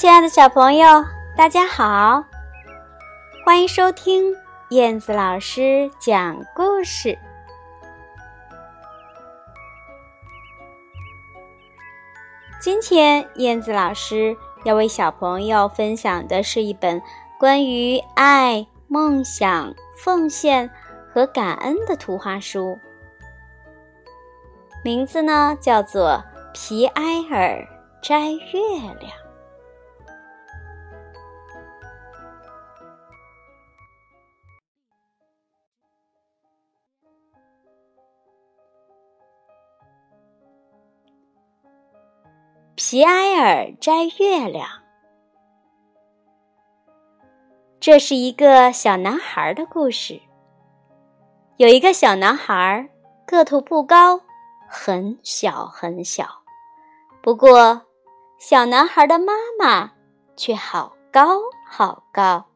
亲爱的小朋友，大家好！欢迎收听燕子老师讲故事。今天，燕子老师要为小朋友分享的是一本关于爱、梦想、奉献和感恩的图画书，名字呢叫做《皮埃尔摘月亮》。皮埃尔摘月亮，这是一个小男孩的故事。有一个小男孩，个头不高，很小很小。不过，小男孩的妈妈却好高好高。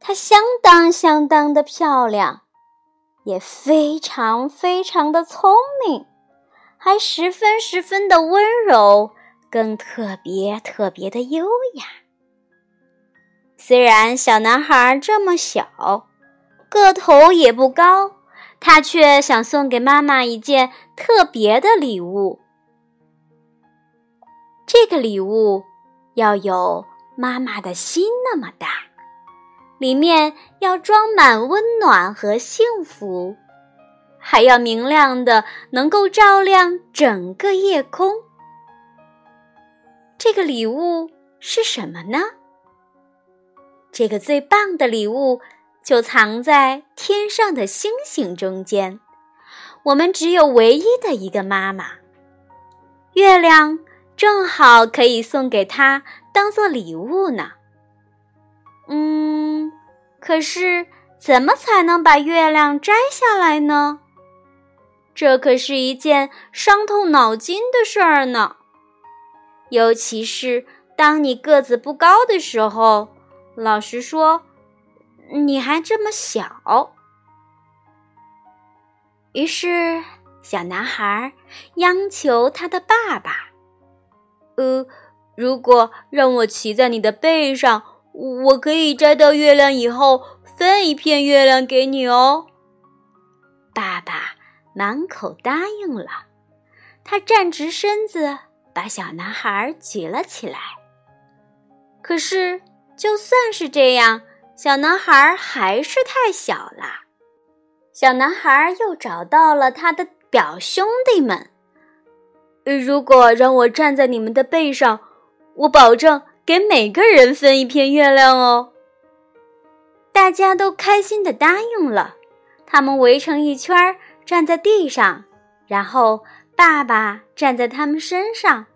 她相当相当的漂亮，也非常非常的聪明。还十分十分的温柔，更特别特别的优雅。虽然小男孩这么小，个头也不高，他却想送给妈妈一件特别的礼物。这个礼物要有妈妈的心那么大，里面要装满温暖和幸福。还要明亮的，能够照亮整个夜空。这个礼物是什么呢？这个最棒的礼物就藏在天上的星星中间。我们只有唯一的一个妈妈，月亮正好可以送给她当做礼物呢。嗯，可是怎么才能把月亮摘下来呢？这可是一件伤透脑筋的事儿呢，尤其是当你个子不高的时候。老实说，你还这么小。于是，小男孩央求他的爸爸：“呃，如果让我骑在你的背上，我可以摘到月亮以后分一片月亮给你哦。”爸爸。满口答应了，他站直身子，把小男孩举了起来。可是，就算是这样，小男孩还是太小了。小男孩又找到了他的表兄弟们：“如果让我站在你们的背上，我保证给每个人分一片月亮哦。”大家都开心的答应了，他们围成一圈儿。站在地上，然后爸爸站在他们身上，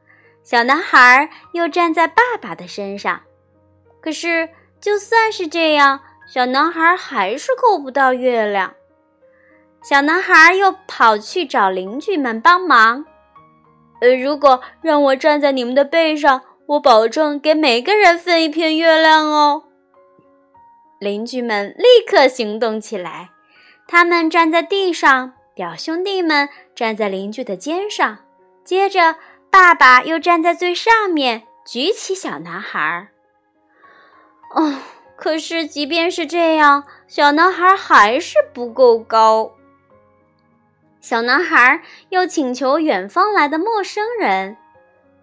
小男孩又站在爸爸的身上。可是，就算是这样，小男孩还是够不到月亮。小男孩又跑去找邻居们帮忙。呃，如果让我站在你们的背上，我保证给每个人分一片月亮哦。邻居们立刻行动起来，他们站在地上。表兄弟们站在邻居的肩上，接着爸爸又站在最上面，举起小男孩。哦，可是即便是这样，小男孩还是不够高。小男孩又请求远方来的陌生人：“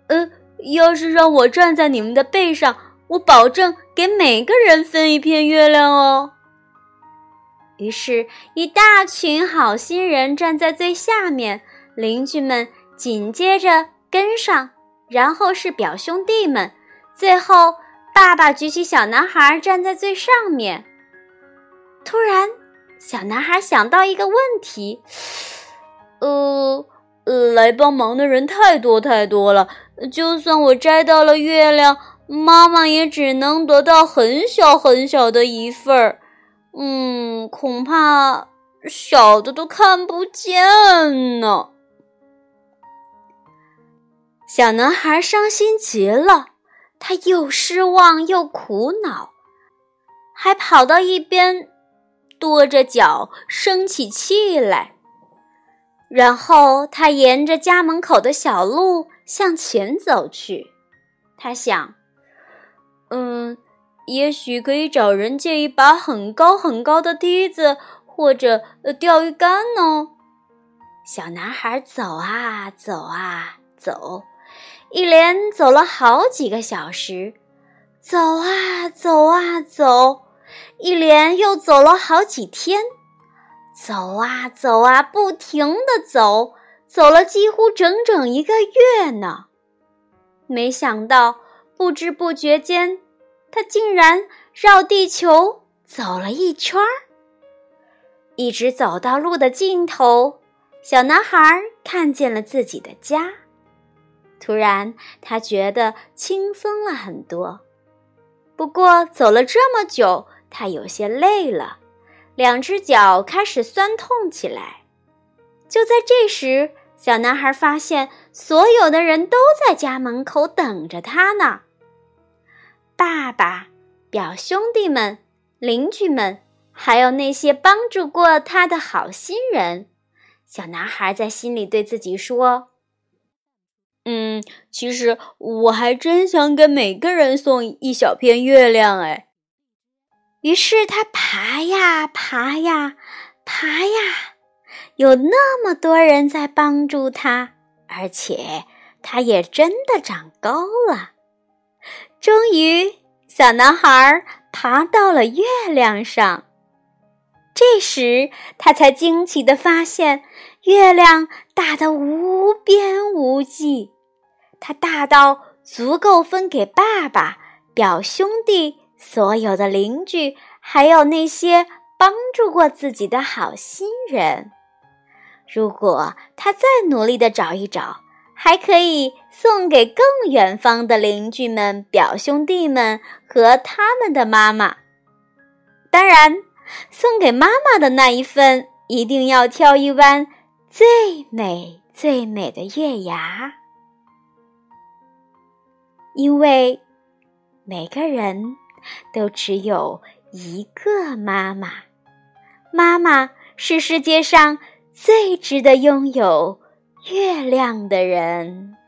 呃，要是让我站在你们的背上，我保证给每个人分一片月亮哦。”于是，一大群好心人站在最下面，邻居们紧接着跟上，然后是表兄弟们，最后爸爸举起小男孩站在最上面。突然，小男孩想到一个问题：“呃，来帮忙的人太多太多了，就算我摘到了月亮，妈妈也只能得到很小很小的一份儿。”嗯，恐怕小的都看不见呢。小男孩伤心极了，他又失望又苦恼，还跑到一边跺着脚生起气来。然后他沿着家门口的小路向前走去，他想：嗯，也许可以找人借一把很高很高的梯子，或者钓鱼竿呢。小男孩走啊走啊走，一连走了好几个小时，走啊走啊走，一连又走了好几天，走啊走啊，不停的走，走了几乎整整一个月呢。没想到，不知不觉间，他竟然绕地球走了一圈儿，一直走到路的尽头。小男孩看见了自己的家，突然他觉得轻松了很多。不过走了这么久，他有些累了，两只脚开始酸痛起来。就在这时，小男孩发现所有的人都在家门口等着他呢。爸爸、表兄弟们、邻居们，还有那些帮助过他的好心人。小男孩在心里对自己说：“嗯，其实我还真想给每个人送一小片月亮哎。”于是他爬呀爬呀爬呀，有那么多人在帮助他，而且他也真的长高了。终于，小男孩爬到了月亮上。这时，他才惊奇地发现，月亮大得无边无际，它大到足够分给爸爸、表兄弟、所有的邻居，还有那些帮助过自己的好心人。如果他再努力地找一找，还可以送给更远方的邻居们、表兄弟们和他们的妈妈。当然。送给妈妈的那一份，一定要挑一弯最美最美的月牙，因为每个人都只有一个妈妈，妈妈是世界上最值得拥有月亮的人。